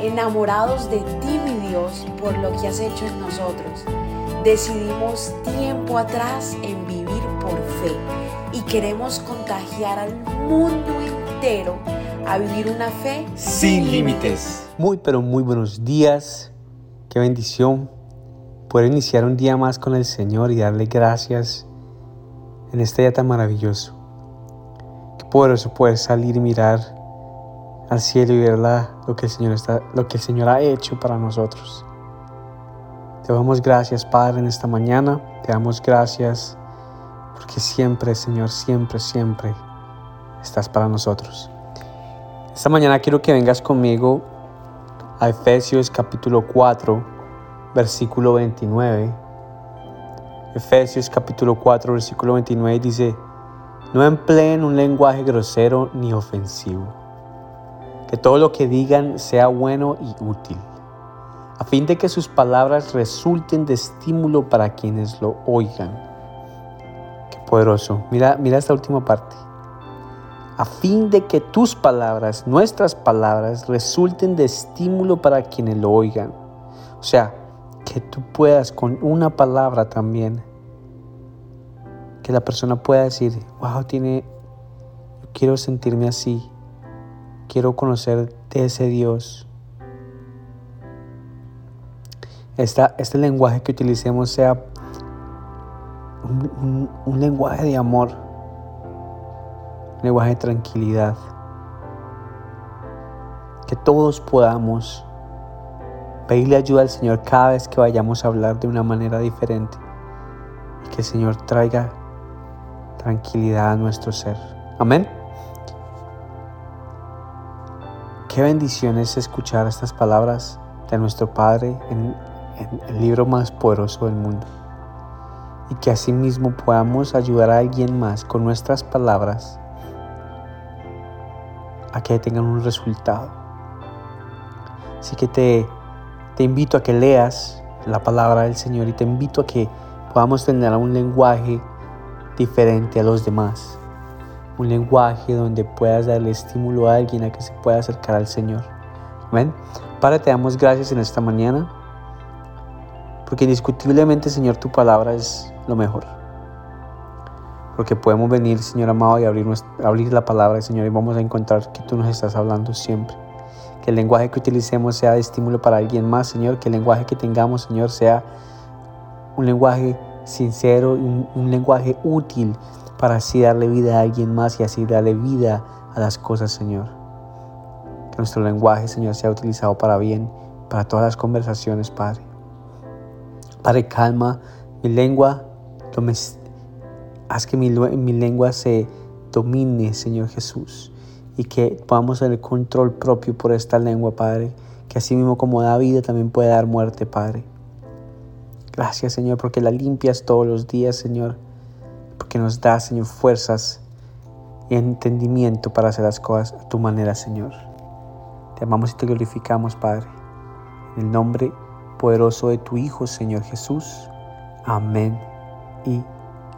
enamorados de ti, mi Dios, por lo que has hecho en nosotros. Decidimos tiempo atrás en vivir por fe y queremos contagiar al mundo entero a vivir una fe sin límites. Muy, pero muy buenos días. Qué bendición poder iniciar un día más con el Señor y darle gracias en este día tan maravilloso. Qué poderoso poder salir y mirar al cielo y ver lo, que el Señor está, lo que el Señor ha hecho para nosotros. Te damos gracias, Padre, en esta mañana. Te damos gracias porque siempre, Señor, siempre, siempre estás para nosotros. Esta mañana quiero que vengas conmigo a Efesios capítulo 4, versículo 29. Efesios capítulo 4, versículo 29 dice, no empleen un lenguaje grosero ni ofensivo. Que todo lo que digan sea bueno y útil, a fin de que sus palabras resulten de estímulo para quienes lo oigan. Qué poderoso. Mira, mira esta última parte a fin de que tus palabras, nuestras palabras, resulten de estímulo para quienes lo oigan. O sea, que tú puedas con una palabra también, que la persona pueda decir, wow, tiene, quiero sentirme así, quiero conocer de ese Dios. Esta, este lenguaje que utilicemos sea un lenguaje de amor lenguaje de tranquilidad. Que todos podamos pedirle ayuda al Señor cada vez que vayamos a hablar de una manera diferente. Y que el Señor traiga tranquilidad a nuestro ser. Amén. Qué bendición es escuchar estas palabras de nuestro Padre en, el libro más poderoso del mundo. Y que asimismo podamos ayudar a alguien más con nuestras palabras a que tengan un resultado. Así que te, te invito a que leas la palabra del Señor y te invito a que podamos tener un lenguaje diferente a los demás. Un lenguaje donde puedas darle estímulo a alguien a que se pueda acercar al Señor. Amén. Padre, te damos gracias en esta mañana. Porque indiscutiblemente, Señor, tu palabra es lo mejor porque podemos venir, Señor amado, y abrir, la palabra, Señor, y vamos a encontrar que tú nos estás hablando siempre. Que el lenguaje que utilicemos sea de estímulo para alguien más, Señor, que el lenguaje que tengamos, Señor, sea un lenguaje sincero, un, un lenguaje útil para así darle vida a alguien más y así darle vida a las cosas, Señor. Que nuestro lenguaje, Señor, sea utilizado para bien, para todas las conversaciones, Padre. Padre, calma mi lengua, Haz que mi, lengua se domine, Señor Jesús, y que podamos tener control propio por esta lengua, Padre, que así mismo como da vida también puede dar muerte, Padre. Gracias, Señor, porque la limpias todos los días, Señor, porque nos da, Señor, fuerzas y entendimiento para hacer las cosas a tu manera, Señor. Te amamos y te glorificamos, Padre. En el nombre poderoso de tu Hijo, Señor Jesús. Amén y